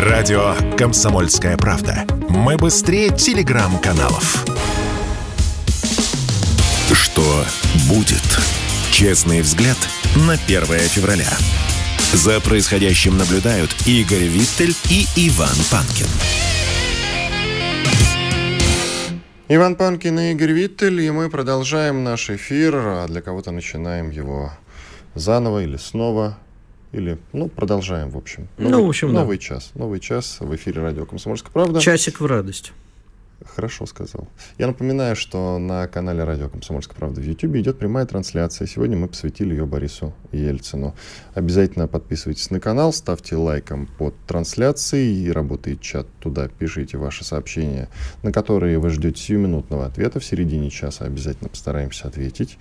Радио «Комсомольская правда». Мы быстрее телеграм-каналов. Что будет? Честный взгляд на 1 февраля. За происходящим наблюдают Игорь Виттель и Иван Панкин. Иван Панкин и Игорь Виттель, и мы продолжаем наш эфир, а для кого-то начинаем его заново или снова, или, ну, продолжаем, в общем. Новый, ну, в общем, Новый да. час. Новый час в эфире радио «Комсомольская правда». Часик в радость. Хорошо сказал. Я напоминаю, что на канале Радио Комсомольская правда в YouTube идет прямая трансляция. Сегодня мы посвятили ее Борису Ельцину. Обязательно подписывайтесь на канал, ставьте лайком под трансляцией, и работает чат туда, пишите ваши сообщения, на которые вы ждете сиюминутного ответа. В середине часа обязательно постараемся ответить.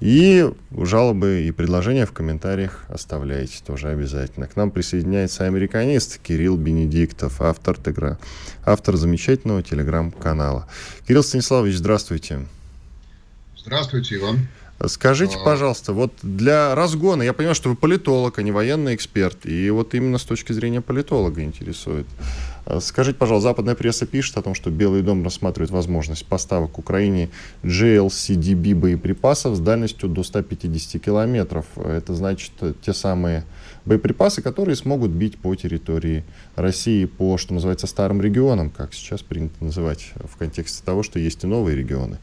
И жалобы и предложения в комментариях оставляйте тоже обязательно. К нам присоединяется американист Кирилл Бенедиктов, автор, автор замечательного телеграм канала. Кирилл Станиславович, здравствуйте. Здравствуйте, Иван. Скажите, а... пожалуйста, вот для разгона, я понимаю, что вы политолог, а не военный эксперт, и вот именно с точки зрения политолога интересует. А скажите, пожалуйста, западная пресса пишет о том, что Белый дом рассматривает возможность поставок Украине GLCDB боеприпасов с дальностью до 150 километров. Это значит те самые боеприпасы, которые смогут бить по территории России, по, что называется, старым регионам, как сейчас принято называть в контексте того, что есть и новые регионы.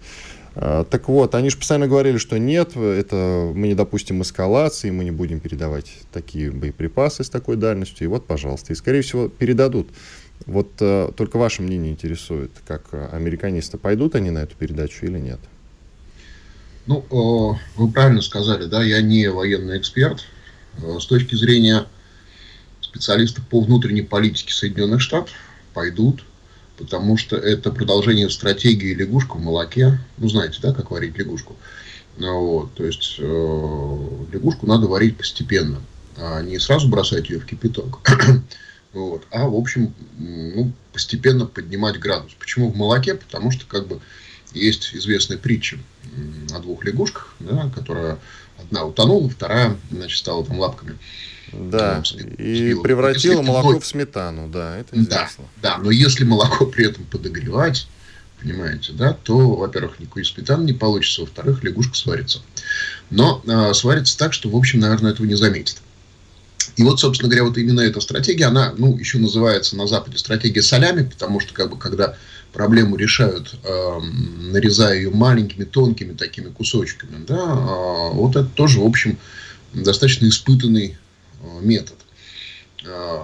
А, так вот, они же постоянно говорили, что нет, это мы не допустим эскалации, мы не будем передавать такие боеприпасы с такой дальностью. И вот, пожалуйста, и, скорее всего, передадут. Вот э, только ваше мнение интересует, как американисты, пойдут они на эту передачу или нет? Ну, э, вы правильно сказали, да, я не военный эксперт. Э, с точки зрения специалистов по внутренней политике Соединенных Штатов пойдут, потому что это продолжение стратегии лягушка в молоке. Ну, знаете, да, как варить лягушку. Ну, вот, то есть э, лягушку надо варить постепенно, а не сразу бросать ее в кипяток. Вот, а, в общем, ну, постепенно поднимать градус. Почему в молоке? Потому что, как бы, есть известная притча о двух лягушках, да, которая одна утонула, вторая, значит, стала там лапками. Да, ну, и превратила молоко в сметану, да, это известно. Да, да, но если молоко при этом подогревать, понимаете, да, то, во-первых, никакой сметаны не получится, во-вторых, лягушка сварится. Но э, сварится так, что, в общем, наверное, этого не заметит. И вот, собственно говоря, вот именно эта стратегия, она, ну, еще называется на Западе стратегия солями, потому что, как бы, когда проблему решают, э, нарезая ее маленькими, тонкими такими кусочками, да, э, вот это тоже, в общем, достаточно испытанный э, метод. Э,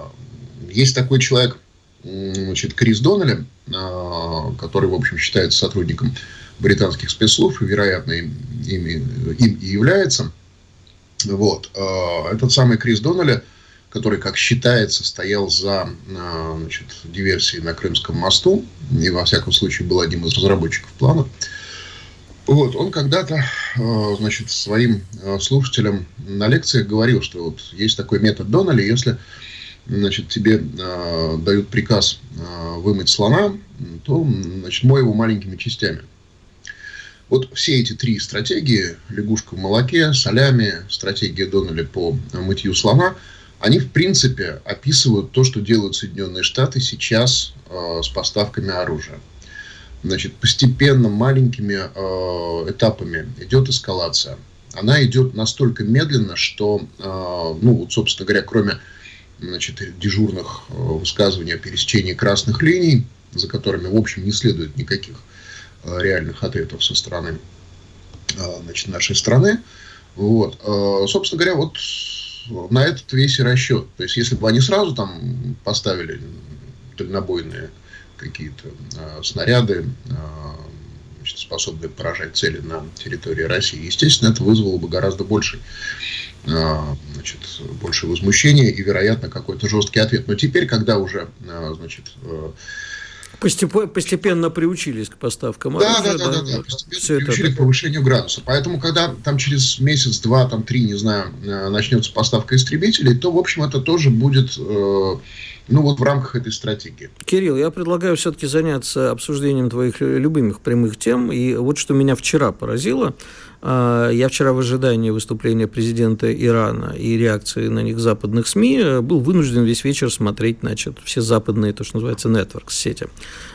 есть такой человек, значит, Крис Доннелли, э, который, в общем, считается сотрудником британских спецслужб, вероятно, им, им, им и является. Вот. Э, этот самый Крис Доннелли – который, как считается, стоял за а, значит, диверсией на Крымском мосту и, во всяком случае, был одним из разработчиков плана. Вот, он когда-то, а, значит, своим а, слушателям на лекциях говорил, что вот есть такой метод Доннелли, если значит, тебе дают приказ вымыть слона, то, значит, мой его маленькими частями. Вот все эти три стратегии, лягушка в молоке, солями, стратегия Доннелли по мытью слона – они, в принципе, описывают то, что делают Соединенные Штаты сейчас э, с поставками оружия. Значит, постепенно, маленькими э, этапами идет эскалация. Она идет настолько медленно, что, э, ну, вот, собственно говоря, кроме значит, дежурных э, высказываний о пересечении красных линий, за которыми, в общем, не следует никаких реальных ответов со стороны э, значит, нашей страны. Вот. Э, собственно говоря, вот на этот весь расчет. То есть, если бы они сразу там поставили дальнобойные какие-то э, снаряды, э, значит, способные поражать цели на территории России, естественно, это вызвало бы гораздо больше э, значит, больше возмущения и, вероятно, какой-то жесткий ответ. Но теперь, когда уже значит, Постепенно приучились к поставкам да, оружия. Да, да, да, да, да. Постепенно Все приучили это... к повышению градуса. Поэтому, когда там через месяц, два, там три, не знаю, э, начнется поставка истребителей, то, в общем, это тоже будет, э, ну, вот в рамках этой стратегии. Кирилл, я предлагаю все-таки заняться обсуждением твоих любимых прямых тем. И вот что меня вчера поразило. А, я вчера в ожидании выступления президента Ирана и реакции на них западных СМИ э, был вынужден весь вечер смотреть, значит, все западные, то, что называется, networks, сети.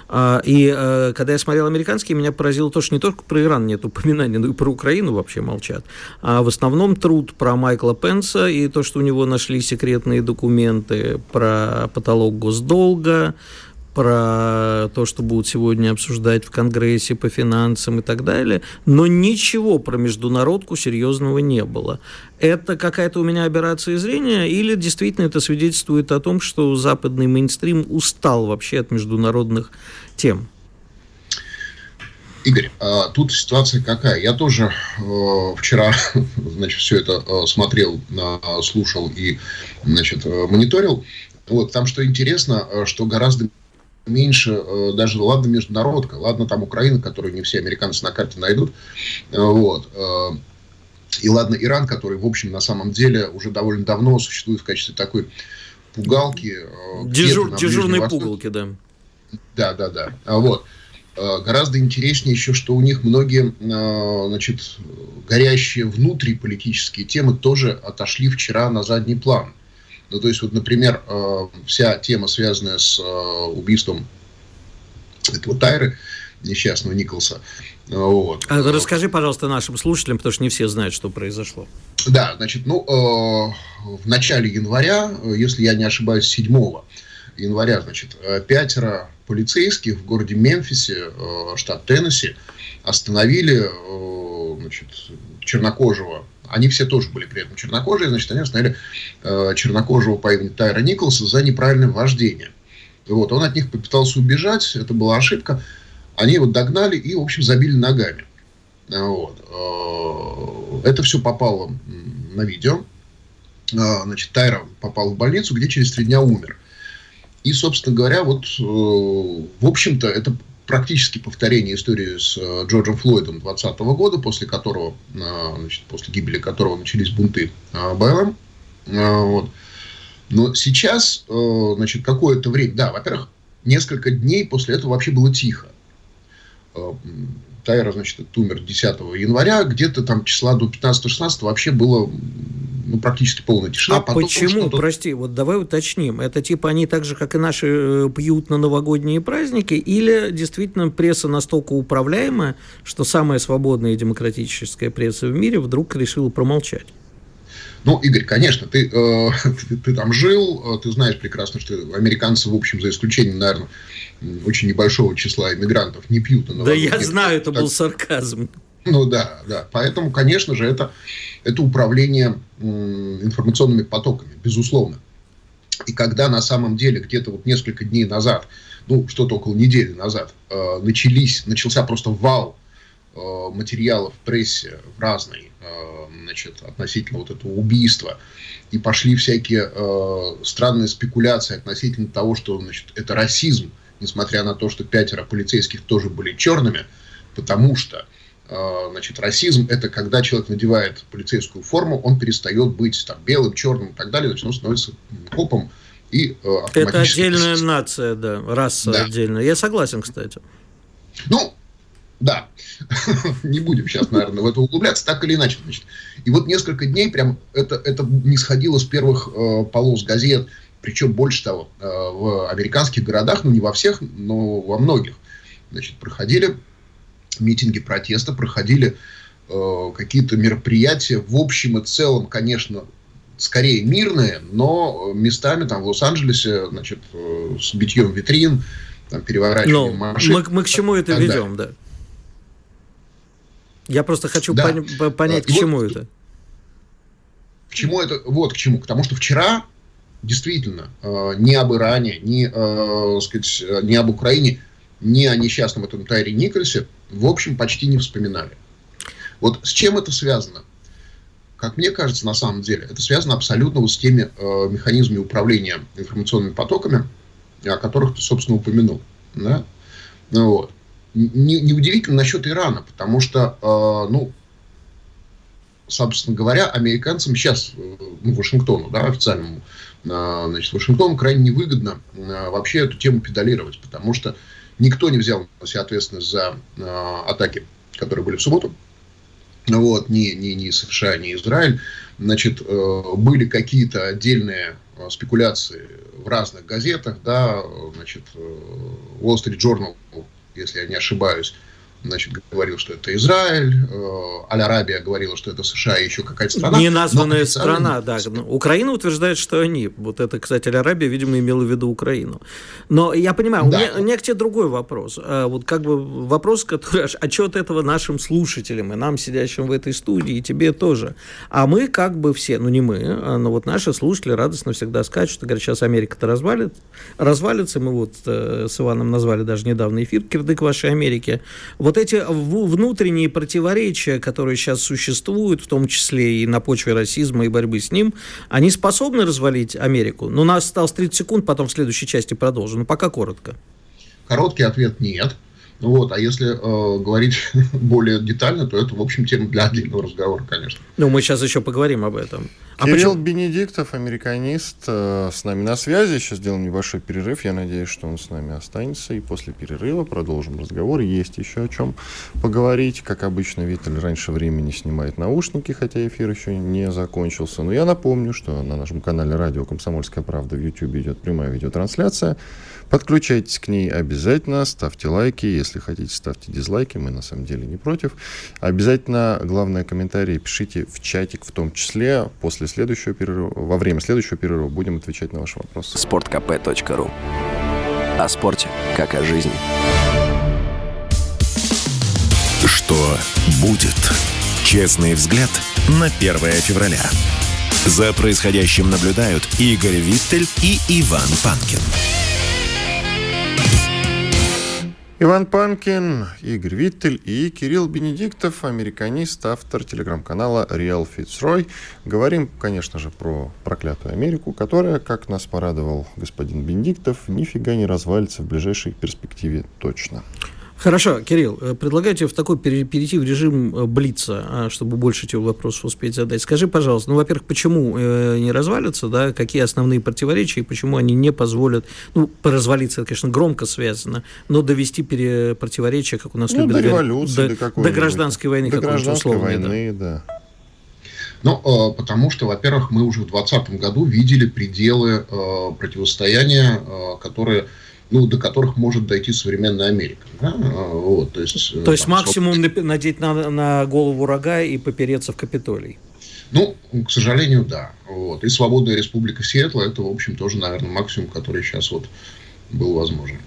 А, и э, когда я смотрел американские, меня поразило то, что не только про Иран нет упоминания, но и про Украину вообще молчат. А в основном труд про Майкла Пенса и то, что у него нашли секретные документы про потолок госдолга, про то, что будут сегодня обсуждать в Конгрессе по финансам и так далее, но ничего про международку серьезного не было. Это какая-то у меня операция зрения или действительно это свидетельствует о том, что западный мейнстрим устал вообще от международных тем? Игорь, а, тут ситуация какая? Я тоже э, вчера, значит, все это э, смотрел, слушал и, значит, э, мониторил. Вот, там что интересно, что гораздо меньше э, даже, ладно, международка, ладно, там Украина, которую не все американцы на карте найдут, э, вот, э, и ладно, Иран, который, в общем, на самом деле уже довольно давно существует в качестве такой пугалки. Дежур, дежурной пугалки, да. Да, да, да. А вот. Гораздо интереснее еще, что у них многие, значит, горящие внутриполитические темы тоже отошли вчера на задний план. Ну, то есть, вот, например, э, вся тема, связанная с э, убийством этого Тайры, несчастного Николса. Вот. А расскажи, пожалуйста, нашим слушателям, потому что не все знают, что произошло. Да, значит, ну, э, в начале января, если я не ошибаюсь, 7 января, значит, пятеро полицейских в городе Мемфисе, штат Теннесси, остановили значит, чернокожего они все тоже были при этом чернокожие, значит, они остановили э, чернокожего по имени Тайра Николса за неправильное вождение. Вот, он от них попытался убежать, это была ошибка. Они его догнали и, в общем, забили ногами. Вот. Э, это все попало на видео. Э, значит, Тайра попал в больницу, где через три дня умер. И, собственно говоря, вот, э, в общем-то, это практически повторение истории с э, Джорджем Флойдом 2020 года, после которого, э, значит, после гибели которого начались бунты э, БЛМ. Вот. Но сейчас, значит, какое-то время, да, во-первых, несколько дней после этого вообще было тихо. Тайра, значит, умер 10 января, где-то там числа до 15-16 вообще было ну, практически полная тишина. А Потом почему, прости, вот давай уточним, это типа они так же, как и наши, э, пьют на новогодние праздники, или действительно пресса настолько управляемая, что самая свободная и демократическая пресса в мире вдруг решила промолчать? Ну, Игорь, конечно, ты, э, ты, ты там жил, э, ты знаешь прекрасно, что американцы, в общем, за исключением, наверное, очень небольшого числа иммигрантов не пьют. На да я знаю, это так... был сарказм. Ну да, да. Поэтому, конечно же, это, это управление информационными потоками, безусловно. И когда на самом деле где-то вот несколько дней назад, ну, что-то около недели назад, э, начались, начался просто вал э, материалов в прессе в разной, э, значит, относительно вот этого убийства, и пошли всякие э, странные спекуляции относительно того, что, значит, это расизм, несмотря на то, что пятеро полицейских тоже были черными, потому что значит, расизм – это когда человек надевает полицейскую форму, он перестает быть там, белым, черным и так далее, значит, он становится копом и э, Это отдельная расист. нация, да, раса да. отдельная. Я согласен, кстати. Ну, да. Не будем сейчас, наверное, в это углубляться, так или иначе. Значит. И вот несколько дней прям это, это не сходило с первых э, полос газет, причем больше того, э, в американских городах, ну не во всех, но во многих, значит, проходили митинги протеста, проходили э, какие-то мероприятия, в общем и целом, конечно, скорее мирные, но местами там в Лос-Анджелесе, значит, э, с битьем витрин, там, переворачиванием но машин. Мы, мы к чему это ведем, да? Я просто хочу да. пон- понять, к чему вот, это. К чему это? Вот к чему. К тому, что вчера действительно э, ни об Иране, ни, э, сказать, ни об Украине, ни о несчастном этом Тайре Никольсе в общем, почти не вспоминали. Вот с чем это связано? Как мне кажется, на самом деле, это связано абсолютно вот с теми э, механизмами управления информационными потоками, о которых ты, собственно, упомянул. Да? Ну, вот. Не, неудивительно насчет Ирана, потому что, э, ну, собственно говоря, американцам сейчас, э, ну, Вашингтону, да, официальному, э, значит, Вашингтону крайне невыгодно э, вообще эту тему педалировать, потому что Никто не взял на себя ответственность за э, атаки, которые были в субботу. вот, ни, ни, ни США, ни Израиль, значит, э, были какие-то отдельные э, спекуляции в разных газетах, да, значит, Wall Street Journal, если я не ошибаюсь, значит, говорил, что это Израиль, э, Аль-Арабия говорила, что это США и еще какая-то страна. Неназванная страна, да. Украина утверждает, что они. Вот это, кстати, Аль-Арабия, видимо, имела в виду Украину. Но я понимаю, да. у, меня, у меня к тебе другой вопрос. А, вот как бы вопрос, который отчет этого нашим слушателям, и нам, сидящим в этой студии, и тебе тоже. А мы как бы все, ну не мы, а, но вот наши слушатели радостно всегда скачут, и говорят, сейчас Америка-то развалит, развалится. Мы вот э, с Иваном назвали даже недавно эфир «Кирдык вашей Америки» вот эти внутренние противоречия, которые сейчас существуют, в том числе и на почве расизма и борьбы с ним, они способны развалить Америку? Ну, у нас осталось 30 секунд, потом в следующей части продолжим. Но пока коротко. Короткий ответ – нет. Вот, а если э, говорить более детально, то это, в общем, тема для отдельного разговора, конечно. Ну, мы сейчас еще поговорим об этом. А Кирилл почему... Бенедиктов, американист, э, с нами на связи. Сейчас сделаем небольшой перерыв. Я надеюсь, что он с нами останется. И после перерыва продолжим разговор. Есть еще о чем поговорить. Как обычно, Виталь раньше времени снимает наушники, хотя эфир еще не закончился. Но я напомню, что на нашем канале радио «Комсомольская правда» в YouTube идет прямая видеотрансляция. Подключайтесь к ней обязательно, ставьте лайки, если хотите, ставьте дизлайки, мы на самом деле не против. Обязательно, главное, комментарии пишите в чатик в том числе. После следующего перерыва, во время следующего перерыва будем отвечать на ваши вопросы. sportkp.ru О спорте, как о жизни. Что будет? Честный взгляд на 1 февраля. За происходящим наблюдают Игорь Виттель и Иван Панкин. Иван Панкин, Игорь Виттель и Кирилл Бенедиктов, американист, автор телеграм-канала Real Fitzroy. Говорим, конечно же, про проклятую Америку, которая, как нас порадовал господин Бенедиктов, нифига не развалится в ближайшей перспективе точно. Хорошо, Кирилл, э, предлагаю в такой перейти в режим э, блица, а, чтобы больше тебе вопросов успеть задать. Скажи, пожалуйста, ну, во-первых, почему э, не развалится, да, какие основные противоречия и почему они не позволят, ну, развалиться, это, конечно, громко связано, но довести пере, противоречия, как у нас ну, любят до революции, до, до, до гражданской войны, до гражданской войны, да. да. Ну, потому что, во-первых, мы уже в 2020 году видели пределы противостояния, которые ну, до которых может дойти современная Америка. Да? Вот, то есть, э, то есть там, максимум собственно... надеть на, на голову рога и попереться в Капитолий. Ну, к сожалению, да. Вот. И свободная республика Сиэтла это, в общем, тоже, наверное, максимум, который сейчас вот был возможен.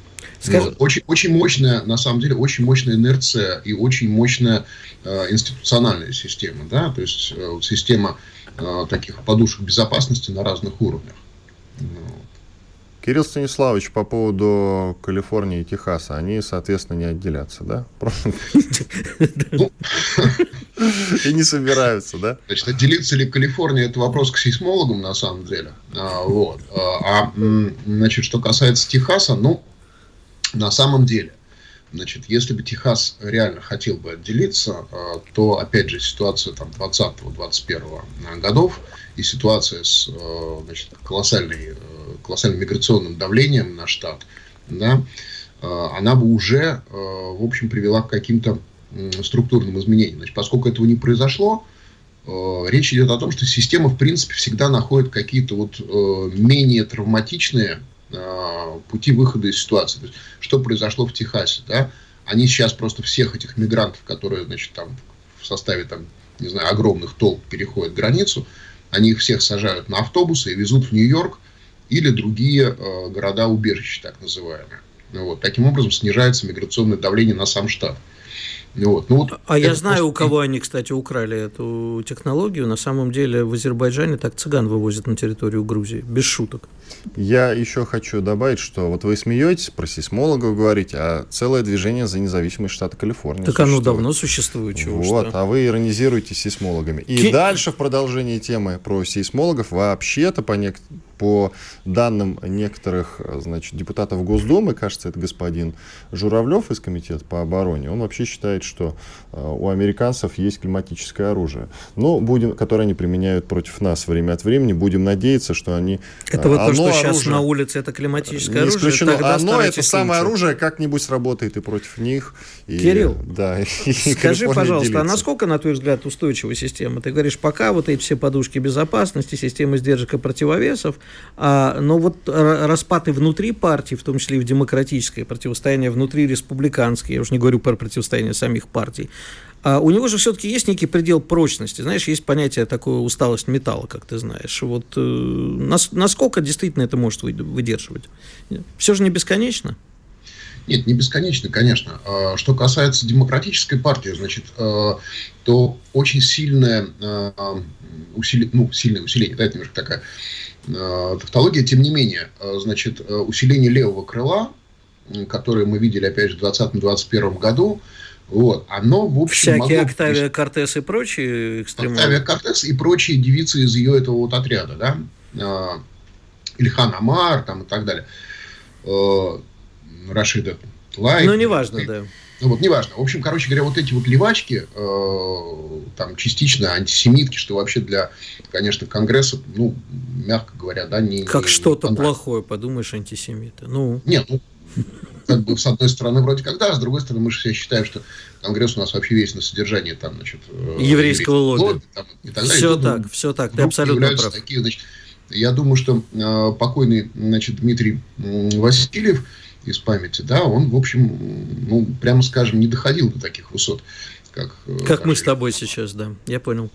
Скажи... Вот. Очень, очень мощная, на самом деле, очень мощная инерция и очень мощная э, институциональная система, да, то есть э, система э, таких подушек безопасности на разных уровнях. Ну, Кирилл Станиславович, по поводу Калифорнии и Техаса, они, соответственно, не отделятся, да? И не собираются, да? Значит, отделиться ли Калифорния, это вопрос к сейсмологам, на самом деле. А, вот. А, а значит, что касается Техаса, ну, на самом деле, Значит, если бы Техас реально хотел бы отделиться, а, то, опять же, ситуация там 20-21 годов и ситуация с значит, колоссальной колоссальным миграционным давлением на штат, да, э, она бы уже, э, в общем, привела к каким-то структурным изменениям. Значит, поскольку этого не произошло, э, речь идет о том, что система, в принципе, всегда находит какие-то вот менее травматичные пути выхода из ситуации. То есть, что произошло в Техасе, да? Они сейчас просто всех этих мигрантов, которые, значит, там в составе, там, не знаю, огромных толп переходят границу, они их всех сажают на автобусы и везут в Нью-Йорк, или другие э, города-убежища, так называемые. Вот. Таким образом снижается миграционное давление на сам штат. Вот. Ну, вот а я знаю, просто... у кого они, кстати, украли эту технологию. На самом деле в Азербайджане так цыган вывозят на территорию Грузии, без шуток. Я еще хочу добавить, что вот вы смеетесь, про сейсмологов говорите, а целое движение за независимость штата Калифорния Так существует. оно давно существует. Чего вот, что? а вы иронизируете сейсмологами. И Ки... дальше в продолжении темы про сейсмологов вообще-то по, нек... по данным некоторых, значит, депутатов Госдумы, кажется, это господин Журавлев из Комитета по обороне, он вообще считает, что у американцев есть климатическое оружие, но будем, которое они применяют против нас время от времени. Будем надеяться, что они... Это вот то, что оружие, сейчас на улице, это климатическое оружие. Исключено. Оно, это самое оружие, как-нибудь сработает и против них. И, Кирилл, да, и скажи, пожалуйста, делиться. а насколько, на твой взгляд, устойчивая система? Ты говоришь, пока вот эти все подушки безопасности, системы сдержек и противовесов, а, но вот распады внутри партии, в том числе и в демократическое противостояние внутри республиканское, я уже не говорю про противостояние самих партий, а у него же все-таки есть некий предел прочности. Знаешь, есть понятие такое усталость металла, как ты знаешь. Вот э, нас, насколько действительно это может выдерживать? Все же не бесконечно. Нет, не бесконечно, конечно. А, что касается демократической партии, значит, э, то очень сильное, э, усили... ну, сильное усиление, да, это немножко такая тавтология, тем не менее, значит, усиление левого крыла, которое мы видели, опять же, в 2020-2021 году, вот, оно, в общем, Всякие могло... Октавия Кортес и прочие экстремалы. Октавия Кортес и прочие девицы из ее этого вот отряда, да, Ильхан Амар там и так далее, Рашида Лайк. Ну, неважно, и, да. Ну, вот, неважно. В общем, короче говоря, вот эти вот левачки, э, там, частично антисемитки, что вообще для, конечно, Конгресса, ну, мягко говоря, да, не... Как что-то плохое, подумаешь, антисемиты. Ну... Нет, ну, как бы, с одной стороны, вроде как да, с другой стороны, мы же все считаем, что Конгресс у нас вообще весь на содержании там, значит, э, еврейского лобби. лобби там, и так далее. Все так, все так, ты абсолютно прав. Такие, значит, я думаю, что э, покойный, значит, Дмитрий э, Васильев из памяти, да, он, в общем, ну, прямо скажем, не доходил до таких высот, как... Э, как мы с тобой сейчас, да, я понял.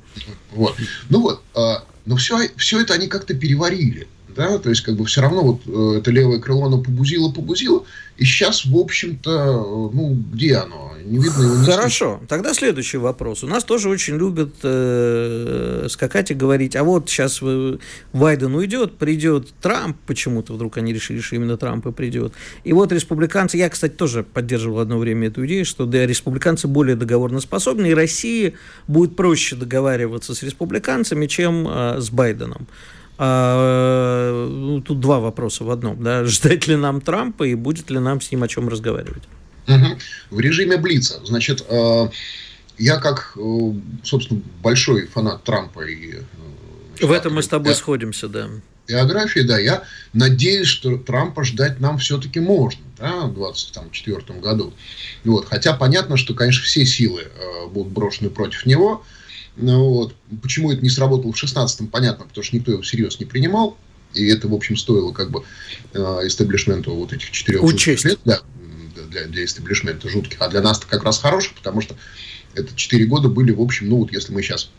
Вот. Ну вот, э, но все, все это они как-то переварили да, то есть как бы все равно вот э, это левое крыло, оно побузило, побузило, и сейчас, в общем-то, э, ну, где оно? Не видно его. Не Хорошо, слышно. тогда следующий вопрос. У нас тоже очень любят э, скакать и говорить, а вот сейчас Байден уйдет, придет Трамп, почему-то вдруг они решили, что именно Трамп и придет. И вот республиканцы, я, кстати, тоже поддерживал одно время эту идею, что да, республиканцы более договорноспособны, и России будет проще договариваться с республиканцами, чем э, с Байденом. А, ну, тут два вопроса в одном. Да? Ждать ли нам Трампа и будет ли нам с ним о чем разговаривать? Угу. В режиме Блица. Значит, э, я как, э, собственно, большой фанат Трампа и... Э, значит, в этом мы с тобой я, сходимся, да. Биографии, да. Я надеюсь, что Трампа ждать нам все-таки можно, да, в 2024 году. Вот. Хотя понятно, что, конечно, все силы будут брошены против него – вот. Почему это не сработало в 16-м, понятно, потому что никто его всерьез не принимал. И это, в общем, стоило как бы э, истеблишменту вот этих четырех лет. Да, для, для истеблишмента жутких. А для нас это как раз хороших, потому что это четыре года были, в общем, ну вот если мы сейчас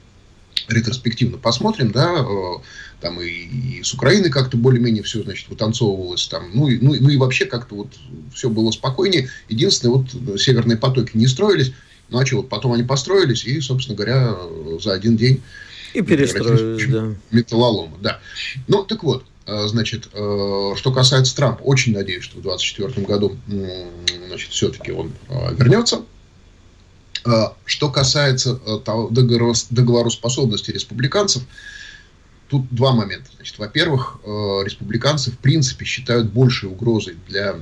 ретроспективно посмотрим, да, э, там и, и с Украины как-то более-менее все, значит, вытанцовывалось там, ну и, ну, ну и вообще как-то вот все было спокойнее. Единственное, вот северные потоки не строились, вот потом они построились и, собственно говоря, за один день и перестроились, да. Металлолома, да. Ну, так вот, э, значит, э, что касается Трампа, очень надеюсь, что в 2024 году, значит, все-таки он э, вернется. Что касается договороспособности республиканцев, тут два момента. Значит, во-первых, республиканцы в принципе считают большей угрозой для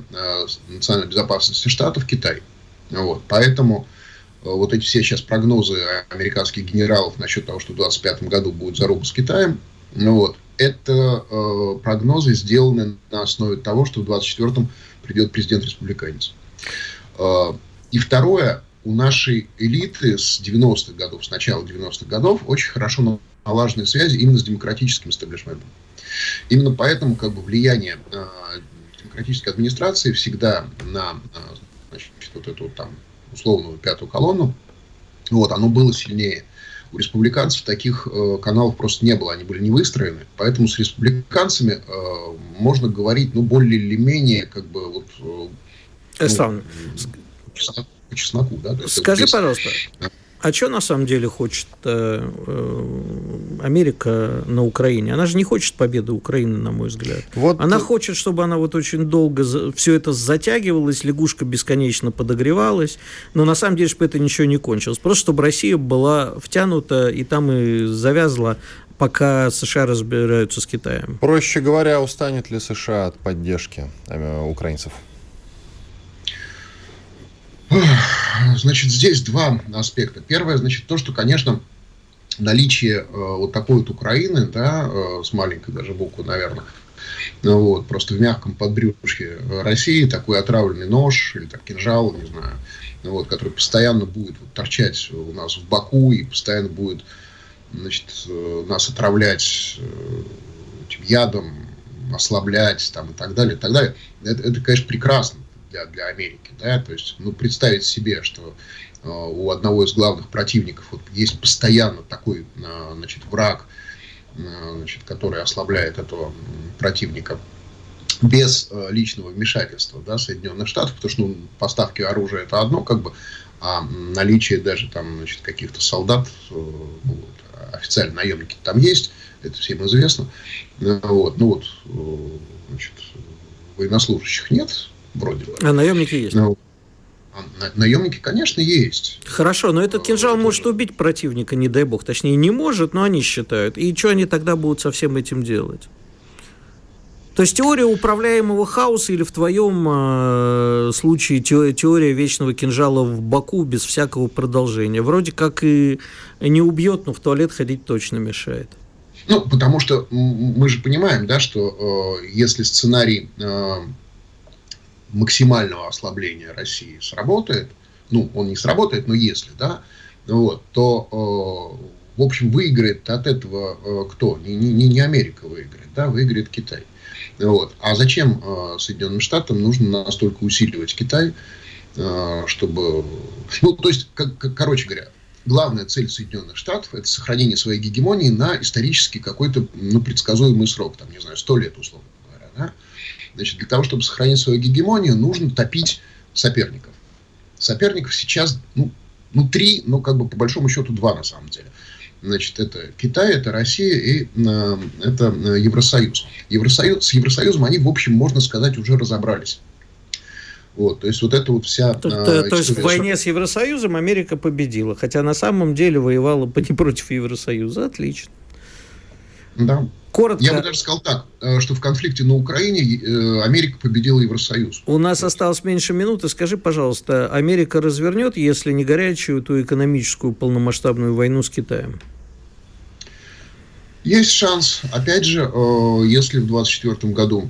национальной безопасности штатов Китай. Вот, поэтому вот эти все сейчас прогнозы американских генералов насчет того, что в 2025 году будет заруба с Китаем, ну вот, это э, прогнозы сделаны на основе того, что в 2024-м придет президент-республиканец. Э, и второе, у нашей элиты с 90-х годов, с начала 90-х годов, очень хорошо налажены связи именно с демократическим истеблишментом. Именно поэтому как бы, влияние э, демократической администрации всегда на э, значит, вот эту там условную пятую колонну, вот, оно было сильнее. У республиканцев таких э, каналов просто не было, они были не выстроены, поэтому с республиканцами э, можно говорить, ну, более или менее, как бы, вот... Э, ну, по чесноку, да? Скажи, пожалуйста, а что на самом деле хочет э, э, Америка на Украине? Она же не хочет победы Украины, на мой взгляд. Вот... Она хочет, чтобы она вот очень долго за... все это затягивалось, лягушка бесконечно подогревалась, но на самом деле, чтобы это ничего не кончилось. Просто чтобы Россия была втянута и там и завязла пока США разбираются с Китаем. Проще говоря, устанет ли США от поддержки э, украинцев? Значит, здесь два аспекта. Первое, значит, то, что, конечно, наличие э, вот такой вот Украины, да, э, с маленькой даже буквы, наверное, ну вот, просто в мягком подбрюшке России такой отравленный нож или так кинжал, не знаю, ну вот, который постоянно будет вот, торчать у нас в боку и постоянно будет значит, э, нас отравлять э, этим ядом, ослаблять там, и так далее, и так далее. Это, это конечно, прекрасно для, для Америки. Да? То есть, ну, представить себе, что э, у одного из главных противников вот, есть постоянно такой э, значит, враг, э, значит, который ослабляет этого противника без э, личного вмешательства да, Соединенных Штатов, потому что ну, поставки оружия это одно, как бы, а наличие даже там значит, каких-то солдат, э, вот, официально наемники там есть, это всем известно. Вот, ну вот, э, значит, военнослужащих нет, вроде бы. А наемники есть? Ну, а наемники, конечно, есть. Хорошо, но этот кинжал это может же... убить противника, не дай бог. Точнее, не может, но они считают. И что они тогда будут со всем этим делать? То есть теория управляемого хаоса или в твоем э, случае теория вечного кинжала в боку без всякого продолжения. Вроде как и не убьет, но в туалет ходить точно мешает. Ну, потому что мы же понимаем, да, что э, если сценарий э, максимального ослабления России сработает, ну, он не сработает, но если, да, вот, то, э, в общем, выиграет от этого э, кто? Не, не, не Америка выиграет, да, выиграет Китай. Вот. А зачем э, Соединенным Штатам нужно настолько усиливать Китай, э, чтобы... Ну, то есть, как, как, короче говоря, главная цель Соединенных Штатов – это сохранение своей гегемонии на исторически какой-то ну, предсказуемый срок, там, не знаю, сто лет, условно говоря. Да? Значит, для того, чтобы сохранить свою гегемонию, нужно топить соперников. Соперников сейчас, ну, ну три, но как бы по большому счету два на самом деле. Значит, это Китай, это Россия и э, это э, Евросоюз. Евросоюз. С Евросоюзом они, в общем, можно сказать, уже разобрались. Вот, то есть вот это вот вся... То, э, то, то есть в войне с Евросоюзом Америка победила, хотя на самом деле воевала не против Евросоюза. Отлично. Да. Коротко. Я бы даже сказал так, э, что в конфликте на Украине э, Америка победила Евросоюз. У нас осталось меньше минуты. Скажи, пожалуйста, Америка развернет, если не горячую, то экономическую полномасштабную войну с Китаем? Есть шанс. Опять же, э, если в 2024 году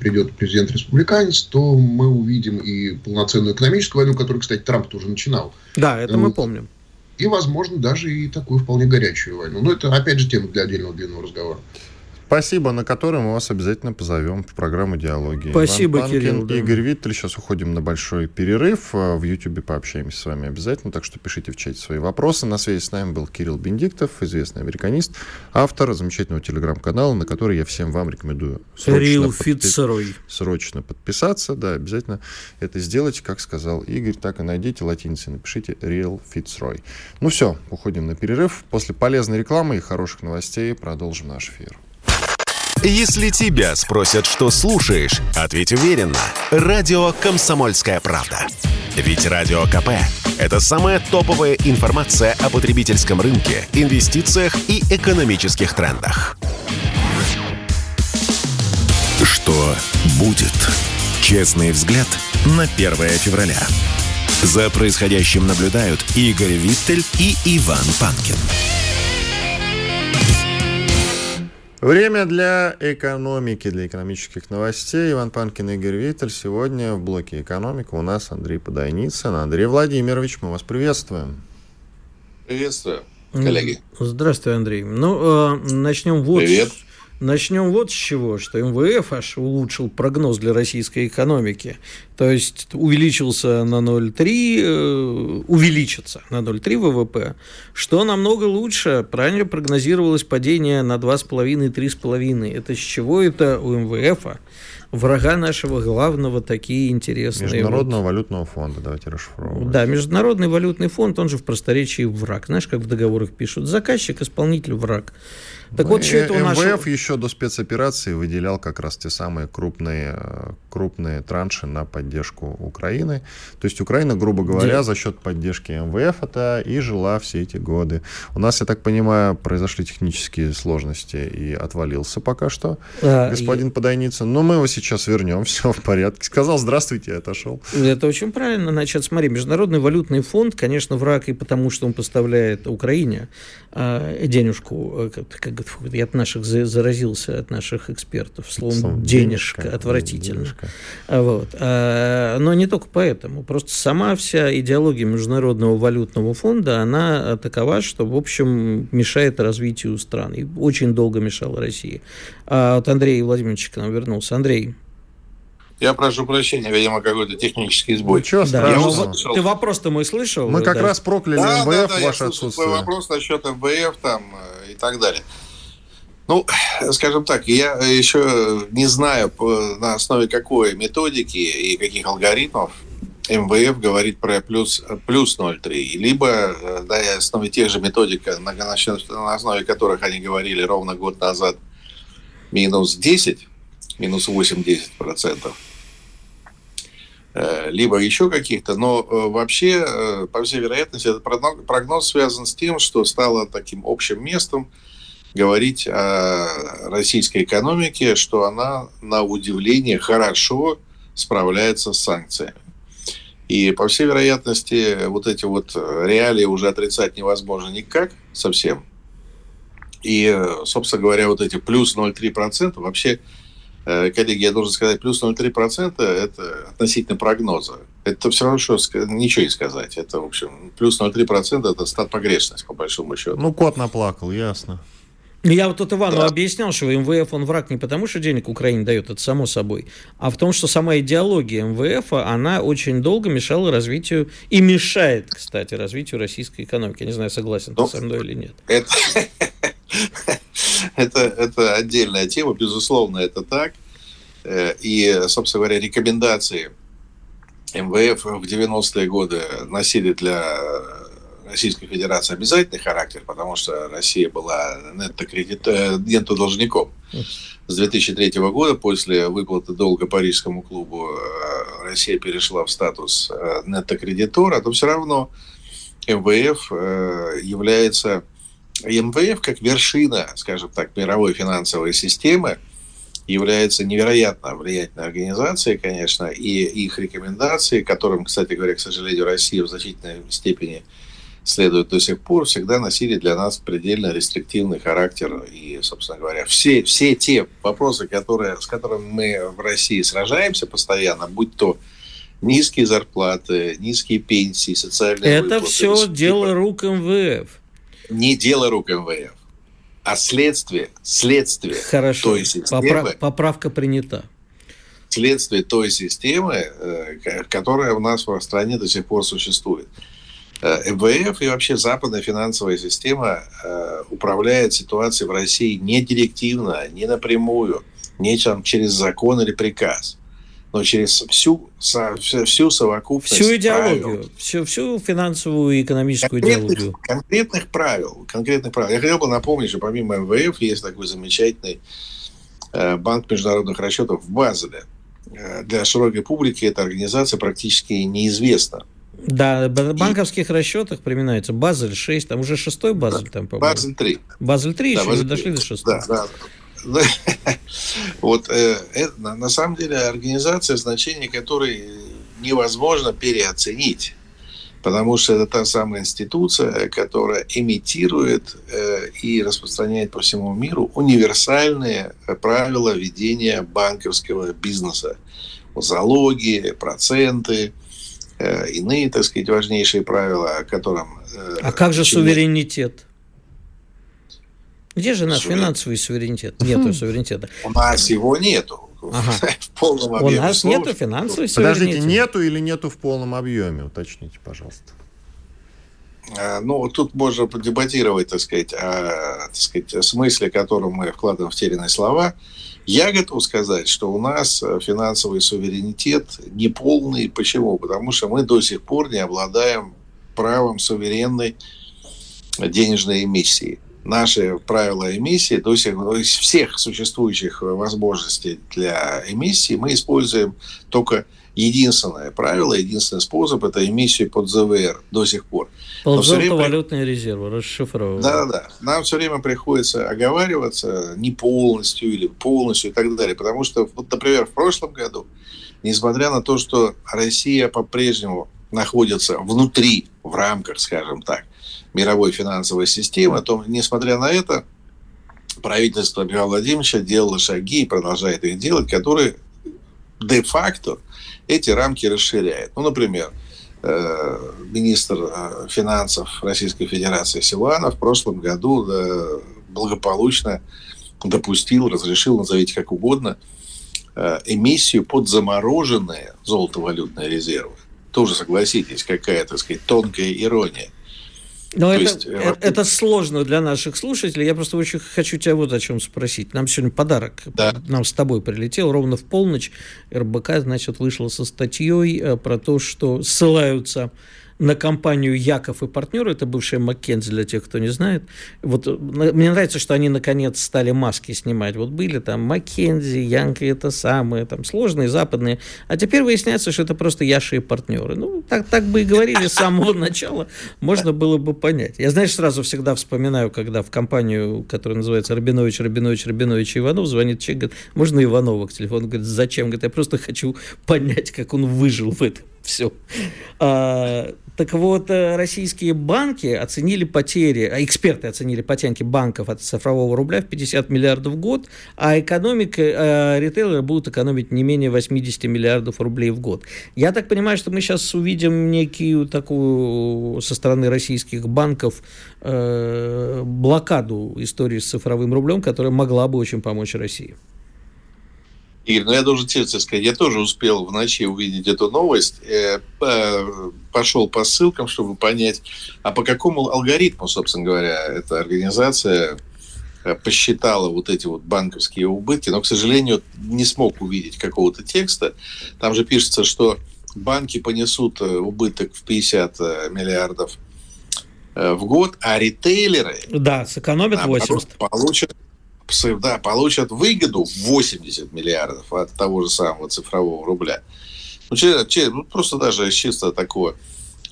придет президент-республиканец, то мы увидим и полноценную экономическую войну, которую, кстати, Трамп тоже начинал. Да, это мы помним и, возможно, даже и такую вполне горячую войну. Но это, опять же, тема для отдельного длинного разговора. Спасибо, на который мы вас обязательно позовем в программу «Диалоги». Спасибо, Иван Панкин, Кирилл. Да. Игорь Виттель. Сейчас уходим на большой перерыв. В Ютьюбе пообщаемся с вами обязательно, так что пишите в чате свои вопросы. На связи с нами был Кирилл Бендиктов, известный американист, автор замечательного телеграм-канала, на который я всем вам рекомендую срочно, подпи- срочно подписаться. Да, обязательно это сделать, как сказал Игорь, так и найдите латиницей, напишите Real Fitzroy. Ну все, уходим на перерыв. После полезной рекламы и хороших новостей продолжим наш эфир. Если тебя спросят, что слушаешь, ответь уверенно. Радио «Комсомольская правда». Ведь Радио КП – это самая топовая информация о потребительском рынке, инвестициях и экономических трендах. Что будет? Честный взгляд на 1 февраля. За происходящим наблюдают Игорь Виттель и Иван Панкин. Время для экономики, для экономических новостей. Иван Панкин и Игорь Виттель. Сегодня в блоке «Экономика» у нас Андрей Подойницын. Андрей Владимирович, мы вас приветствуем. Приветствую, коллеги. Здравствуй, Андрей. Ну, э, начнем вот Привет. Начнем вот с чего, что МВФ аж улучшил прогноз для российской экономики. То есть увеличился на 0,3, э, увеличится на 0,3 ВВП, что намного лучше. Правильно прогнозировалось падение на 2,5-3,5. Это с чего это у МВФ врага нашего главного такие интересные. Международного вот. валютного фонда, давайте расшифровывать. Да, Международный валютный фонд, он же в просторечии враг. Знаешь, как в договорах пишут? Заказчик, исполнитель, враг. Так вот, что это у МВФ нашего... еще до спецоперации выделял как раз те самые крупные, э, крупные транши на поддержку Украины. То есть Украина, грубо говоря, за счет поддержки МВФ это и жила все эти годы. У нас, я так понимаю, произошли технические сложности и отвалился пока что а, господин и... Подойницын. Но мы его сейчас вернем, все в порядке. Сказал здравствуйте и отошел. Это очень правильно. Значит, смотри, Международный валютный фонд, конечно, враг и потому, что он поставляет Украине а, денежку, э, как я от наших заразился, от наших экспертов. Словом, Словом денежка, денежка отвратительно. Денежка. Вот. А, но не только поэтому. Просто сама вся идеология Международного валютного фонда, она такова, что, в общем, мешает развитию стран. И очень долго мешала России. А вот Андрей Владимирович к нам вернулся. Андрей, я прошу прощения, видимо, какой-то технический сбой. Ничего страшного. Ты вопрос-то мой слышал? Мы как да. раз прокляли да, МВФ, да, да, ваше отсутствие. вопрос насчет МВФ там э, и так далее. Ну, скажем так, я еще не знаю, на основе какой методики и каких алгоритмов МВФ говорит про плюс, плюс 0,3. Либо да, на основе тех же методик, на, на основе которых они говорили ровно год назад, минус 10, минус 8-10%. Э, либо еще каких-то, но э, вообще, э, по всей вероятности, этот прогноз связан с тем, что стало таким общим местом – говорить о российской экономике, что она, на удивление, хорошо справляется с санкциями. И, по всей вероятности, вот эти вот реалии уже отрицать невозможно никак совсем. И, собственно говоря, вот эти плюс 0,3% вообще, э, коллеги, я должен сказать, плюс 0,3% это относительно прогноза. Это все равно, что ничего не сказать. Это, в общем, плюс 0,3% это стат погрешность, по большому счету. Ну, кот наплакал, ясно. Я вот тут Ивану да. объяснял, что МВФ, он враг не потому, что денег Украине дает, это само собой, а в том, что сама идеология МВФ, она очень долго мешала развитию, и мешает, кстати, развитию российской экономики. Я не знаю, согласен ну, ты со мной или нет. Это, это, это отдельная тема, безусловно, это так. Э, и, собственно говоря, рекомендации МВФ в 90-е годы носили для Российской Федерации обязательный характер, потому что Россия была нетто-кредит... Э, нетто-должником. С 2003 года, после выплаты долга Парижскому клубу, э, Россия перешла в статус э, нетто-кредитора, то все равно МВФ является... МВФ как вершина, скажем так, мировой финансовой системы, является невероятно влиятельной организацией, конечно, и их рекомендации, которым, кстати говоря, к сожалению, Россия в значительной степени следуют до сих пор, всегда носили для нас предельно рестриктивный характер. И, собственно говоря, все, все те вопросы, которые, с которыми мы в России сражаемся постоянно, будь то низкие зарплаты, низкие пенсии, социальные Это выплаты, все высокие... дело рук МВФ. Не дело рук МВФ, а следствие, следствие Хорошо. той системы. Поправ, поправка принята следствие той системы, э, которая у нас в стране до сих пор существует. Э, МВФ и вообще западная финансовая система э, управляет ситуацией в России не директивно, не напрямую, не там, через закон или приказ, но через всю, всю совокупность Всю идеологию, всю, всю финансовую и экономическую конкретных, идеологию. Конкретных правил, конкретных правил. Я хотел бы напомнить, что помимо МВФ есть такой замечательный э, банк международных расчетов в Базеле. Для широкой публики эта организация практически неизвестна. Да, в банковских расчетах применяется Базель 6, там уже шестой Базель, там, по-моему. Базель 3. Базель 3 да, еще Базель дошли до шестого. Да, да. Вот э, это, на самом деле организация, значение которой невозможно переоценить, потому что это та самая институция, которая имитирует э, и распространяет по всему миру универсальные правила ведения банковского бизнеса. Залоги, проценты – Э, иные, так сказать, важнейшие правила, о котором... Э, а как же суверенитет? Где же наш Сувер... финансовый суверенитет? Нету суверенитета. У нас его нету. Ага. В полном объеме. У нас слов. нету финансового суверенитета. Подождите, нету или нету в полном объеме? Уточните, пожалуйста. А, ну, тут можно подебатировать, так сказать, о так сказать, смысле, которым мы вкладываем в те или иные слова. Я готов сказать, что у нас э, финансовый суверенитет неполный. Почему? Потому что мы до сих пор не обладаем правом суверенной денежной эмиссии. Наши правила эмиссии, до сих пор из всех существующих возможностей для эмиссии мы используем только единственное правило, единственный способ – это эмиссию под ЗВР до сих пор. Золотовалютные резервы расшифровывают. Да-да-да. Нам все время приходится оговариваться не полностью или полностью и так далее. Потому что, вот, например, в прошлом году, несмотря на то, что Россия по-прежнему находится внутри, в рамках, скажем так, мировой финансовой системы, то, несмотря на это, правительство Михаила Владимировича делало шаги и продолжает их делать, которые де-факто эти рамки расширяют. Ну, например, Э, министр э, финансов Российской Федерации Силуанов в прошлом году э, благополучно допустил, разрешил, назовите как угодно, эмиссию под замороженные золотовалютные резервы. Тоже, согласитесь, какая, так сказать, тонкая ирония. Но это, есть, это, это сложно для наших слушателей. Я просто очень хочу тебя вот о чем спросить. Нам сегодня подарок. Да. Нам с тобой прилетел ровно в полночь. РБК, значит, вышла со статьей про то, что ссылаются на компанию Яков и партнеры, это бывшая Маккензи для тех, кто не знает. Вот мне нравится, что они наконец стали маски снимать. Вот были там Маккензи, Янки, это самые там сложные западные, а теперь выясняется, что это просто Яши и партнеры. Ну, так, так бы и говорили с самого начала, можно было бы понять. Я, знаешь, сразу всегда вспоминаю, когда в компанию, которая называется Рабинович, Рабинович, Рабинович Иванов, звонит человек, говорит, можно Иванова к телефону? Говорит, зачем? Говорит, я просто хочу понять, как он выжил в этом. Все. А, так вот, э, российские банки оценили потери, а эксперты оценили потянки банков от цифрового рубля в 50 миллиардов в год, а экономика, э, ритейлеры будут экономить не менее 80 миллиардов рублей в год. Я так понимаю, что мы сейчас увидим некую такую со стороны российских банков э, блокаду истории с цифровым рублем, которая могла бы очень помочь России. Игорь, ну я должен честно сказать, я тоже успел в ночи увидеть эту новость, э, пошел по ссылкам, чтобы понять, а по какому алгоритму, собственно говоря, эта организация э, посчитала вот эти вот банковские убытки, но, к сожалению, не смог увидеть какого-то текста. Там же пишется, что банки понесут э, убыток в 50 миллиардов в год, а ритейлеры да, сэкономят 80. получат да, получат выгоду в 80 миллиардов от того же самого цифрового рубля. Ну, че, че, ну просто даже чисто такое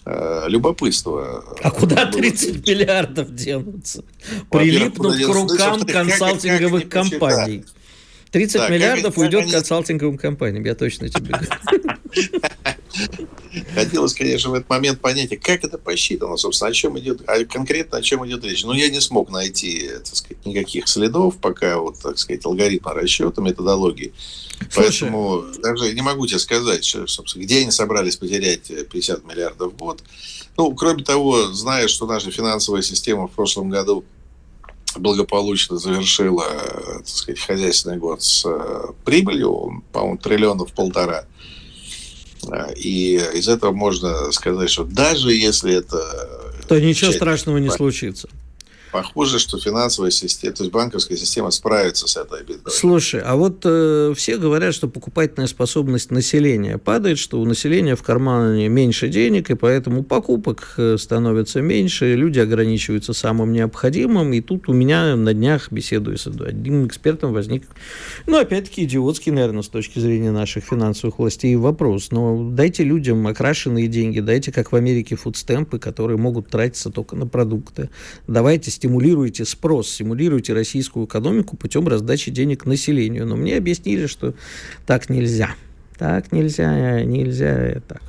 э, любопытство. А куда 30 миллиардов денутся? Прилипнут к рукам консалтинговых как, как компаний. 30 да, миллиардов как, уйдет как консалтинговым компаниям, я точно тебе говорю. Хотелось, конечно, в этот момент понять, а как это посчитано, собственно, о чем идет, а конкретно о чем идет речь. Но я не смог найти, так сказать, никаких следов, пока вот, так сказать, алгоритма расчета, методологии. Слушай. Поэтому даже не могу тебе сказать, что, собственно, где они собрались потерять 50 миллиардов в год. Ну, кроме того, зная, что наша финансовая система в прошлом году благополучно завершила, так сказать, хозяйственный год с э, прибылью, по-моему, триллионов полтора, и из этого можно сказать, что даже если это... То ничего страшного не случится похоже, что финансовая система, то есть банковская система справится с этой бедой. Слушай, а вот э, все говорят, что покупательная способность населения падает, что у населения в кармане меньше денег, и поэтому покупок э, становится меньше, люди ограничиваются самым необходимым, и тут у меня на днях, беседуя с одним экспертом, возник, ну, опять-таки, идиотский, наверное, с точки зрения наших финансовых властей вопрос, но дайте людям окрашенные деньги, дайте, как в Америке, фудстемпы, которые могут тратиться только на продукты, давайте стимулируете спрос, стимулируете российскую экономику путем раздачи денег населению. Но мне объяснили, что так нельзя. Так нельзя, нельзя так.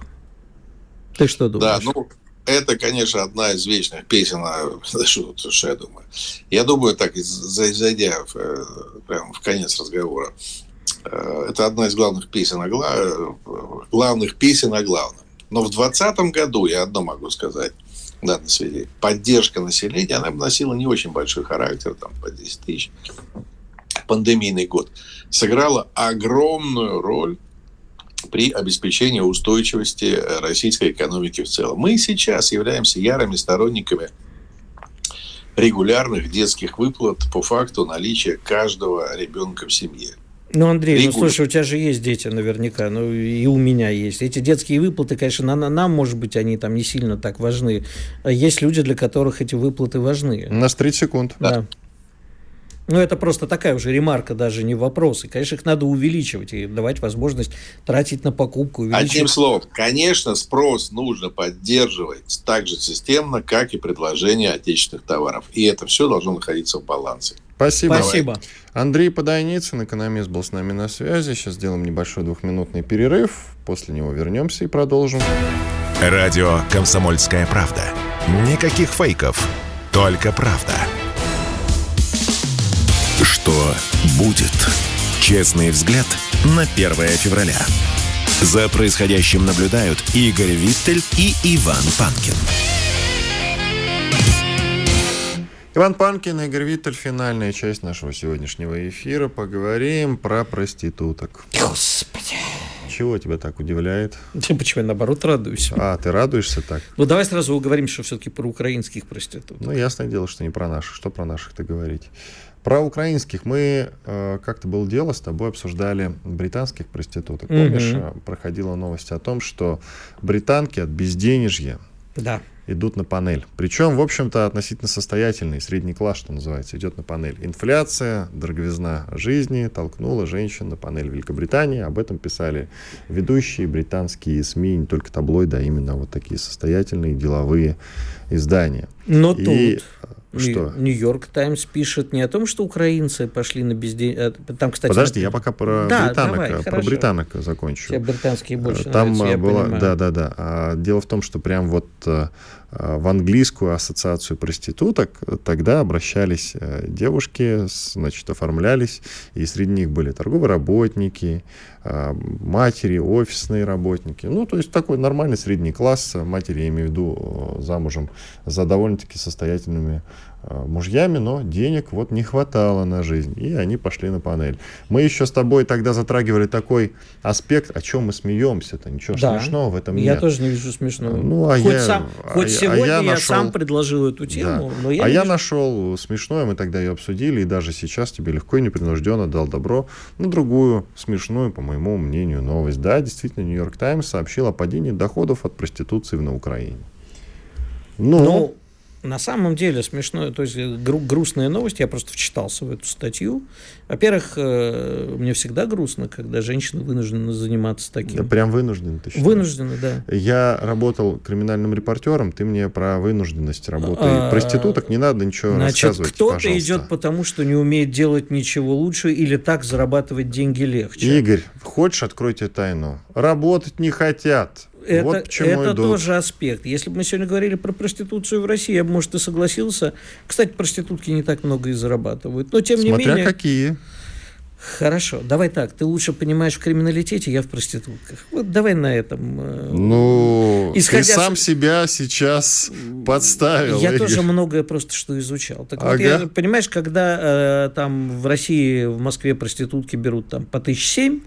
Ты что думаешь? Да, ну, это, конечно, одна из вечных песен, что, что я думаю. Я думаю, так, зайдя в, э, прямо в конец разговора, э, это одна из главных песен о глав... главных песен о главном. Но в 2020 году, я одно могу сказать, да, населения. Поддержка населения, она носила не очень большой характер, там, по 10 тысяч. Пандемийный год. Сыграла огромную роль при обеспечении устойчивости российской экономики в целом. Мы сейчас являемся ярыми сторонниками регулярных детских выплат по факту наличия каждого ребенка в семье. Ну, Андрей, ну слушай, у тебя же есть дети наверняка, ну и у меня есть. Эти детские выплаты, конечно, на, нам, может быть, они там не сильно так важны. А есть люди, для которых эти выплаты важны. У нас 30 секунд. Да. да. Ну, это просто такая уже ремарка, даже не вопрос. И, конечно, их надо увеличивать и давать возможность тратить на покупку. Одним словом, конечно, спрос нужно поддерживать так же системно, как и предложение отечественных товаров. И это все должно находиться в балансе. Спасибо. Спасибо. Андрей Подойницын, экономист, был с нами на связи. Сейчас сделаем небольшой двухминутный перерыв. После него вернемся и продолжим. Радио «Комсомольская правда». Никаких фейков, только правда. Что будет? Честный взгляд на 1 февраля. За происходящим наблюдают Игорь Виттель и Иван Панкин. Иван Панкин, Игорь Виттель, финальная часть нашего сегодняшнего эфира. Поговорим про проституток. Господи. Чего тебя так удивляет? Почему я, наоборот, радуюсь. А, ты радуешься так? Ну, давай сразу уговорим, что все-таки про украинских проституток. Ну, ясное дело, что не про наших. Что про наших-то говорить? Про украинских мы э, как-то было дело с тобой обсуждали британских проституток. Помнишь, угу. проходила новость о том, что британки от безденежья да идут на панель. Причем, в общем-то, относительно состоятельный, средний класс, что называется, идет на панель. Инфляция, дороговизна жизни толкнула женщин на панель Великобритании. Об этом писали ведущие британские СМИ, не только таблоиды, а именно вот такие состоятельные деловые издания. Но И... тут что? Нью-Йорк Таймс пишет не о том, что украинцы пошли на безденежье. Там, кстати, Подожди, я пока про да, британок, давай, про хорошо. британок закончу. Все британские больше Там нравятся, была, да, да, да. А, дело в том, что прям вот э, Э, в английскую ассоциацию проституток тогда обращались э, девушки, значит, оформлялись, и среди них были торговые работники, э, матери, офисные работники. Ну, то есть такой нормальный средний класс. Матери, я имею в виду, замужем за довольно-таки состоятельными мужьями, но денег вот не хватало на жизнь, и они пошли на панель. Мы еще с тобой тогда затрагивали такой аспект, о чем мы смеемся-то, ничего да. смешного в этом я нет. Я тоже не вижу смешного. Ну, а хоть я, сам, хоть а Сегодня а я, я нашел... сам предложил эту тему. Да. Но я а я нашел смешное, мы тогда ее обсудили, и даже сейчас тебе легко и непринужденно дал добро на другую смешную, по моему мнению, новость. Да, действительно, Нью-Йорк Таймс сообщил о падении доходов от проституции на Украине. Ну, ну на самом деле смешно, то есть э, гру- грустная новость, я просто вчитался в эту статью. Во-первых, э, мне всегда грустно, когда женщины вынуждены заниматься таким. Да прям вынуждены, ты считаешь? Вынуждены, да. Я работал криминальным репортером, ты мне про вынужденность работы. А, проституток не надо ничего значит, рассказывать, кто-то пожалуйста. идет потому, что не умеет делать ничего лучше или так зарабатывать деньги легче. Игорь, хочешь, откройте тайну? Работать не хотят это, вот это идут. тоже аспект. Если бы мы сегодня говорили про проституцию в России, я бы, может, и согласился. Кстати, проститутки не так много и зарабатывают. Но, тем Смотря не менее... какие. Хорошо, давай так. Ты лучше понимаешь в криминалитете, я в проститутках. Вот давай на этом. Э, ну, Исходя ты сам с... себя сейчас подставил. Я Игорь. тоже многое просто что изучал. Так ага. вот, я, понимаешь, когда э, там в России, в Москве проститутки берут там по тысяч семь,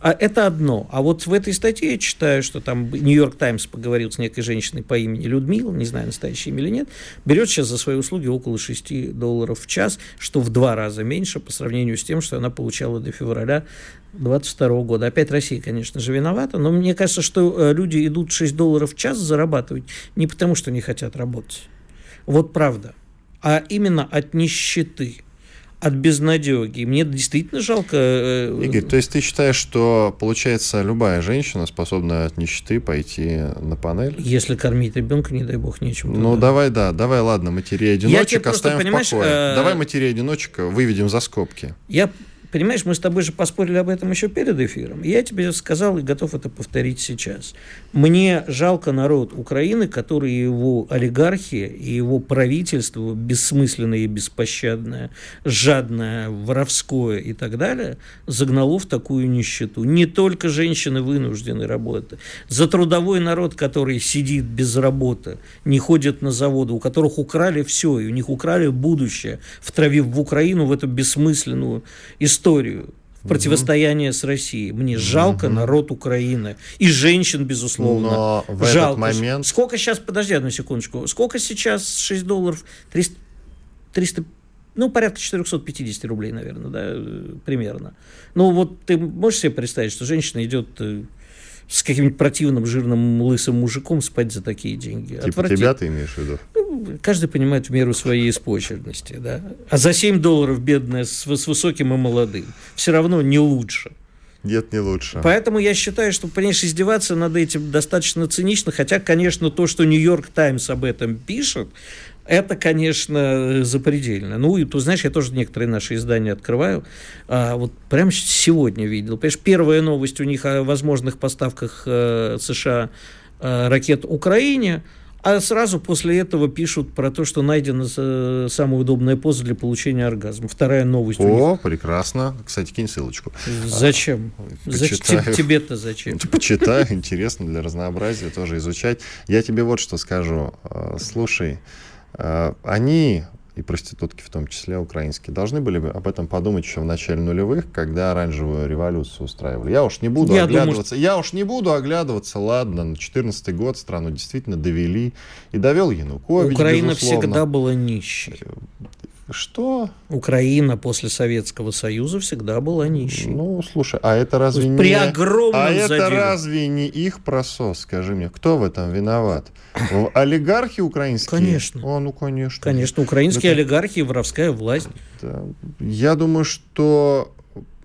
а это одно. А вот в этой статье я читаю, что там Нью-Йорк Таймс поговорил с некой женщиной по имени Людмила, не знаю, настоящее имя или нет, берет сейчас за свои услуги около 6 долларов в час, что в два раза меньше по сравнению с тем, что она получала до февраля 2022 года. Опять Россия, конечно же, виновата, но мне кажется, что э, люди идут 6 долларов в час зарабатывать не потому, что не хотят работать. Вот правда. А именно от нищеты от безнадеги. Мне действительно жалко... Э, Игорь, то есть ты считаешь, что, получается, любая женщина способна от нищеты пойти на панель? Если кормить ребенка, не дай бог, нечем. Ну, да. давай, да, давай, ладно, матерей-одиночек оставим в покое. Э... Давай матерей-одиночек выведем за скобки. Я Понимаешь, мы с тобой же поспорили об этом еще перед эфиром. Я тебе сказал и готов это повторить сейчас. Мне жалко народ Украины, который его олигархия и его правительство бессмысленное и беспощадное, жадное, воровское и так далее, загнало в такую нищету. Не только женщины вынуждены работать. За трудовой народ, который сидит без работы, не ходит на заводы, у которых украли все, и у них украли будущее, втравив в Украину в эту бессмысленную историю историю в противостояние с Россией. Мне жалко народ Украины. И женщин, безусловно. Но в жалко. этот момент... Сколько сейчас, подожди одну секундочку, сколько сейчас 6 долларов? 300, 300 ну, порядка 450 рублей, наверное, да, примерно. Ну, вот ты можешь себе представить, что женщина идет э, с каким-нибудь противным, жирным, лысым мужиком спать за такие деньги. Типа тебя ты имеешь в виду? Каждый понимает в меру своей испорченности, да. А за 7 долларов бедная с, с высоким и молодым все равно не лучше. Нет, не лучше. Поэтому я считаю, что, понимаешь, издеваться над этим достаточно цинично, хотя, конечно, то, что Нью-Йорк Таймс об этом пишет, это, конечно, запредельно. Ну, и ты знаешь, я тоже некоторые наши издания открываю. А, вот прямо сегодня видел. Понимаешь, первая новость у них о возможных поставках э, США э, ракет Украине – а сразу после этого пишут про то, что найдена э, самая удобная поза для получения оргазма. Вторая новость. О, прекрасно. Кстати, кинь ссылочку. Зачем? Зачем? Тебе-то зачем? Почитаю, интересно для разнообразия тоже изучать. Я тебе вот что скажу. Э, слушай, э, они и проститутки в том числе украинские, должны были бы об этом подумать еще в начале нулевых, когда оранжевую революцию устраивали. Я уж не буду я оглядываться, думаю, я уж не буду оглядываться, ладно, на 14 год страну действительно довели, и довел Янукович, Украина безусловно. всегда была нищей. Что? Украина после Советского Союза всегда была нищей. Ну, слушай, а это разве не... При огромном А задире. это разве не их просос, скажи мне? Кто в этом виноват? Олигархи украинские? Конечно. О, ну, конечно. Конечно, украинские это... олигархи и воровская власть. Я думаю, что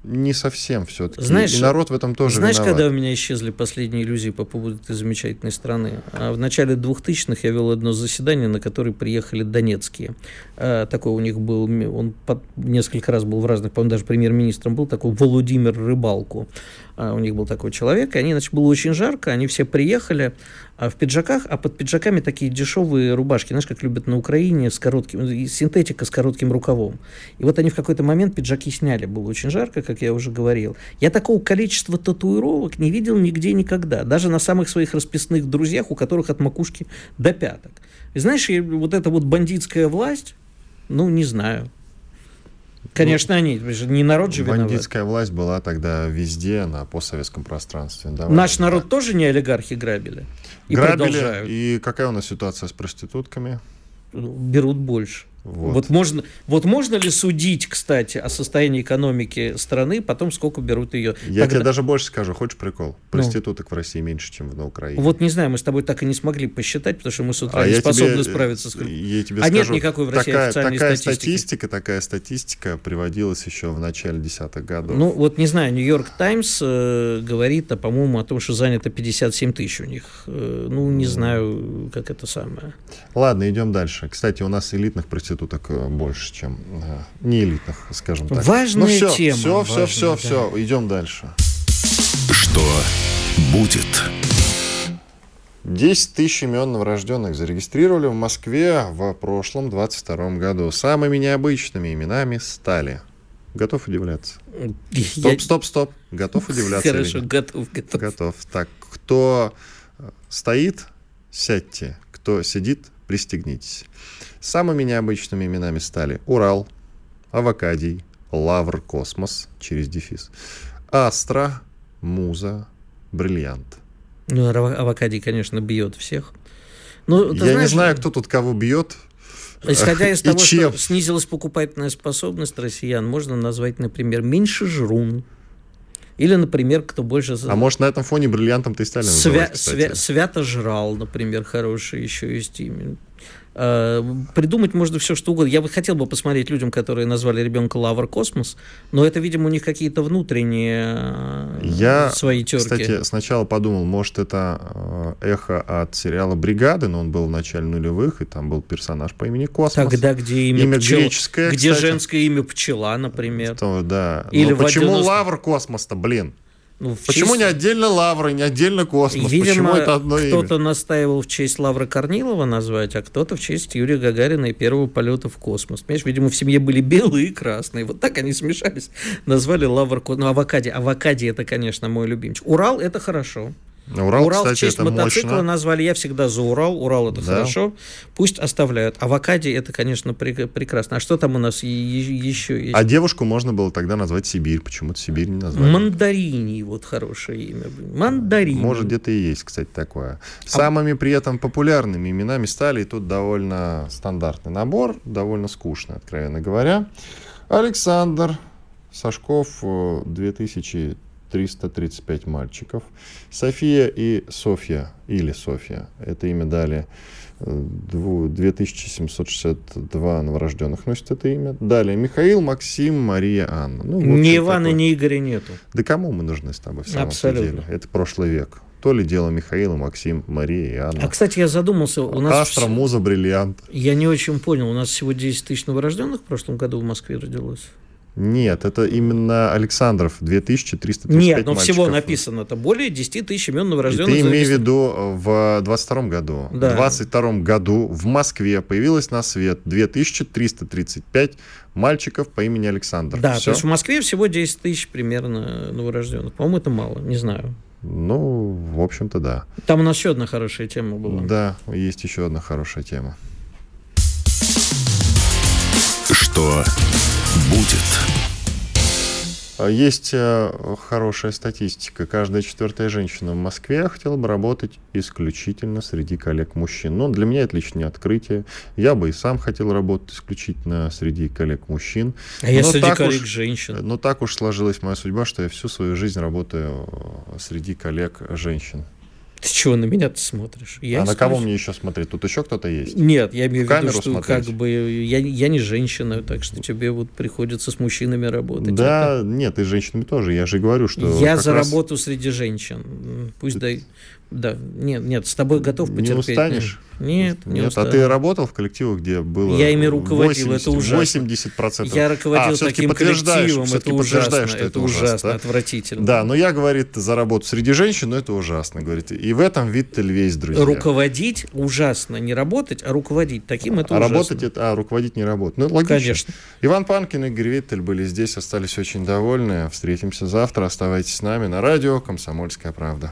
не совсем все-таки. Знаешь, и народ в этом тоже Знаешь, виноват. когда у меня исчезли последние иллюзии по поводу этой замечательной страны? А в начале 2000-х я вел одно заседание, на которое приехали донецкие. А, такой у них был, он под, несколько раз был в разных, по-моему, даже премьер-министром был, такой Владимир Рыбалку. А, у них был такой человек, и они, значит, было очень жарко, они все приехали в пиджаках, а под пиджаками такие дешевые рубашки, знаешь, как любят на Украине, с коротким, синтетика с коротким рукавом. И вот они в какой-то момент пиджаки сняли, было очень жарко, как я уже говорил. Я такого количества татуировок не видел нигде никогда, даже на самых своих расписных друзьях, у которых от макушки до пяток. И знаешь, вот эта вот бандитская власть, ну, не знаю, Конечно, они, не народ же виноват. Бандитская власть была тогда везде, на постсоветском пространстве. Давай, Наш да. народ тоже не олигархи грабили? И грабили, продолжают. и какая у нас ситуация с проститутками? Берут больше. Вот. Вот, можно, вот можно ли судить, кстати, о состоянии экономики страны, потом сколько берут ее? Я Тогда... тебе даже больше скажу, хочешь прикол? Ну. Проституток ну. в России меньше, чем на Украине. Вот не знаю, мы с тобой так и не смогли посчитать, потому что мы с утра а не способны тебе, справиться с... Я тебе а скажу, нет никакой в России такая, официальной такая статистики. статистика, такая статистика приводилась еще в начале десятых годов. Ну вот не знаю, Нью-Йорк Таймс э, говорит, а, по-моему, о том, что занято 57 тысяч у них. Э, ну не знаю, как это самое. Ладно, идем дальше. Кстати, у нас элитных проституток э, больше больше, чем э, не элитных, скажем так. Важная ну, все, тема. Все, важная, все, все, да. все. Идем дальше. Что будет? 10 тысяч имен новорожденных зарегистрировали в Москве в прошлом 22 году. Самыми необычными именами стали. Готов удивляться? Стоп, стоп, стоп. Готов удивляться? Хорошо, готов, готов. Готов. Так, кто э, стоит, сядьте. Кто сидит, пристегнитесь. Самыми необычными именами стали Урал, Авокадий, Лавр Космос через дефис, Астра, Муза, Бриллиант. Ну, Авокадий, конечно, бьет всех. Ну, Я знаешь, не знаю, кто тут кого бьет. Исходя из того, чем? что снизилась покупательная способность россиян, можно назвать, например, меньше жрун. Или, например, кто больше... А может, на этом фоне бриллиантом ты стали называть, свя... свя... Свято жрал, например, хороший еще есть имя. Э, придумать можно все, что угодно. Я бы хотел бы посмотреть людям, которые назвали ребенка Лавр Космос, но это, видимо, у них какие-то внутренние э, Я, свои терки. Кстати, сначала подумал, может, это э, эхо от сериала «Бригады», но он был в начале нулевых, и там был персонаж по имени Космос. Тогда где имя, имя пчел... греческое, Где кстати. женское имя Пчела, например. То, да. Или но почему 90... Лавр Космос-то, блин? Ну, Почему честь... не отдельно Лавры, не отдельно Космос? Видимо, Почему это одно имя? кто-то имя? настаивал в честь Лавры Корнилова назвать, а кто-то в честь Юрия Гагарина и первого полета в космос. Понимаешь, видимо, в семье были белые и красные. Вот так они смешались. Назвали Лавр. Ну, Авокади. Авокади это, конечно, мой любимчик. Урал это хорошо. Урал, Урал кстати, в честь это мотоцикла мощно. назвали. Я всегда за Урал. Урал это да. хорошо. Пусть оставляют. Авокади это, конечно, при- прекрасно. А что там у нас еще есть? А девушку можно было тогда назвать Сибирь. Почему-то Сибирь не назвали. Мандарини вот хорошее имя. Мандарини. Может, где-то и есть, кстати, такое. А Самыми а... при этом популярными именами стали и тут довольно стандартный набор, довольно скучно, откровенно говоря. Александр Сашков э, 2000 335 мальчиков. София и Софья, или Софья, это имя дали э, 2762 новорожденных носит это имя. Далее Михаил, Максим, Мария, Анна. Ну, ни Ивана, такой. ни Игоря нету. Да кому мы нужны с тобой в самом Абсолютно. деле? Это прошлый век. То ли дело Михаила, Максим, Мария и Анна. А, кстати, я задумался. У нас Астра, муза, бриллиант. Я не очень понял. У нас всего 10 тысяч новорожденных в прошлом году в Москве родилось. Нет, это именно Александров, 2335 Нет, но всего мальчиков. написано-то более 10 тысяч имен И новорожденных. ты имей в виду э, в 22 году. Да. В 22 году в Москве появилось на свет 2335 мальчиков по имени Александр. Да, Всё? то есть в Москве всего 10 тысяч примерно новорожденных. По-моему, это мало, не знаю. Ну, в общем-то, да. Там у нас еще одна хорошая тема была. Да, есть еще одна хорошая тема. Что будет? А Есть э, хорошая статистика. Каждая четвертая женщина в Москве хотела бы работать исключительно среди коллег-мужчин. Но для меня это лично не открытие. Я бы и сам хотел работать исключительно среди коллег-мужчин. А я Но среди так коллег уж- женщин. Но так уж сложилась моя судьба, что я всю свою жизнь работаю э, среди коллег-женщин. Ты чего на меня ты смотришь? Я а на кого исключ- мне еще смотреть? Тут еще кто-то есть? Нет, я имею В в виду, что смотреть? как бы я, я не женщина, так что тебе вот приходится с мужчинами работать. Да, нет, и с женщинами тоже. Я же говорю, что... я за раз работу среди женщин. Пусть дай. Да, нет, нет, с тобой готов Не потерпеть. устанешь? Нет, не Нет, устану. а ты работал в коллективах, где было Я ими руководил, это ужасно. 80 процентов. Я руководил таким коллективом, это ужасно, что это ужасно, да? отвратительно. Да, но я, говорит, за работу среди женщин, но это ужасно, говорит. И в этом Виттель весь, друзья. Руководить ужасно, не работать, а руководить. Таким это а ужасно. работать это, а руководить не работать. Ну, логично. Конечно. Иван Панкин и Игорь Виттель были здесь, остались очень довольны. Встретимся завтра. Оставайтесь с нами на радио «Комсомольская правда».